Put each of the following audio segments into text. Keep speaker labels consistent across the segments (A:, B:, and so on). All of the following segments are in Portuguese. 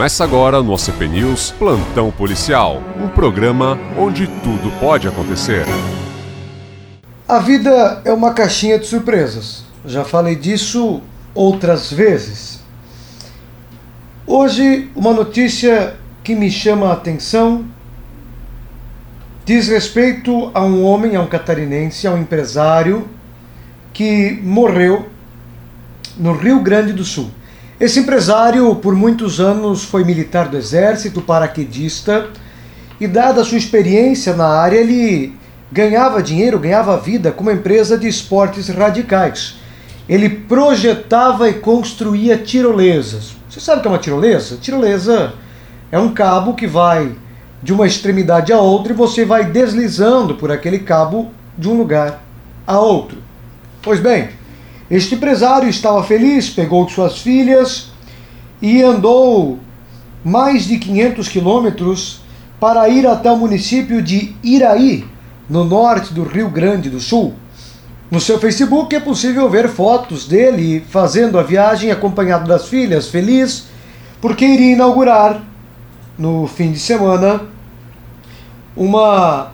A: Começa agora no OCP News Plantão Policial, um programa onde tudo pode acontecer.
B: A vida é uma caixinha de surpresas. Já falei disso outras vezes. Hoje, uma notícia que me chama a atenção diz respeito a um homem, a um catarinense, a um empresário que morreu no Rio Grande do Sul. Esse empresário, por muitos anos, foi militar do Exército, paraquedista, e, dada a sua experiência na área, ele ganhava dinheiro, ganhava vida com uma empresa de esportes radicais. Ele projetava e construía tirolesas. Você sabe o que é uma tirolesa? Tirolesa é um cabo que vai de uma extremidade a outra e você vai deslizando por aquele cabo de um lugar a outro. Pois bem, este empresário estava feliz, pegou suas filhas e andou mais de 500 quilômetros para ir até o município de Iraí, no norte do Rio Grande do Sul. No seu Facebook é possível ver fotos dele fazendo a viagem acompanhado das filhas, feliz, porque iria inaugurar no fim de semana uma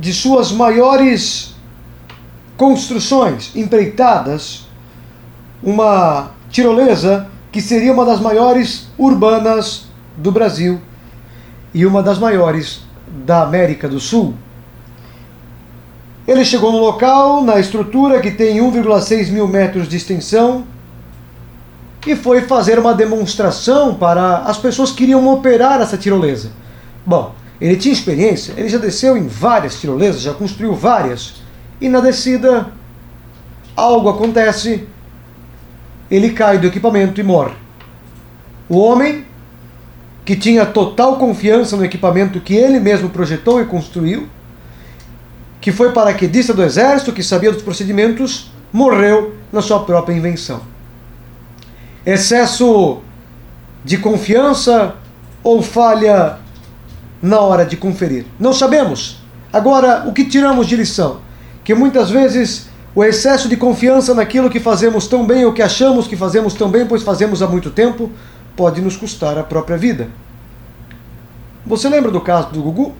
B: de suas maiores construções empreitadas, uma tirolesa que seria uma das maiores urbanas do Brasil e uma das maiores da América do Sul. Ele chegou no local, na estrutura que tem 1,6 mil metros de extensão, e foi fazer uma demonstração para as pessoas que iriam operar essa tirolesa. Bom, ele tinha experiência, ele já desceu em várias tirolesas, já construiu várias, e na descida algo acontece, ele cai do equipamento e morre. O homem, que tinha total confiança no equipamento que ele mesmo projetou e construiu, que foi paraquedista do exército, que sabia dos procedimentos, morreu na sua própria invenção. Excesso de confiança ou falha na hora de conferir? Não sabemos. Agora, o que tiramos de lição? Que muitas vezes o excesso de confiança naquilo que fazemos tão bem ou que achamos que fazemos tão bem, pois fazemos há muito tempo, pode nos custar a própria vida. Você lembra do caso do Gugu?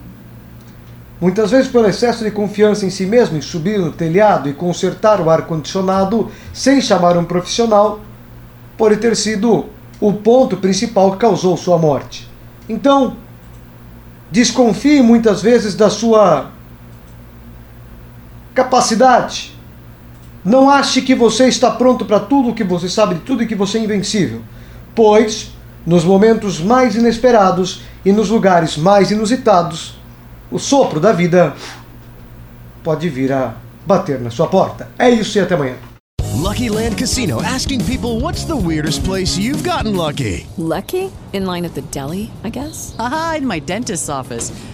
B: Muitas vezes, pelo excesso de confiança em si mesmo, em subir no telhado e consertar o ar-condicionado sem chamar um profissional, pode ter sido o ponto principal que causou sua morte. Então, desconfie muitas vezes da sua capacidade. Não ache que você está pronto para tudo, que você sabe de tudo e que você é invencível. Pois, nos momentos mais inesperados e nos lugares mais inusitados, o sopro da vida pode vir a bater na sua porta. É isso e até amanhã.
C: Lucky Land Casino asking people what's the weirdest place you've gotten lucky?
D: Lucky? In line at the deli, I guess?
E: Aha, in my dentist's office.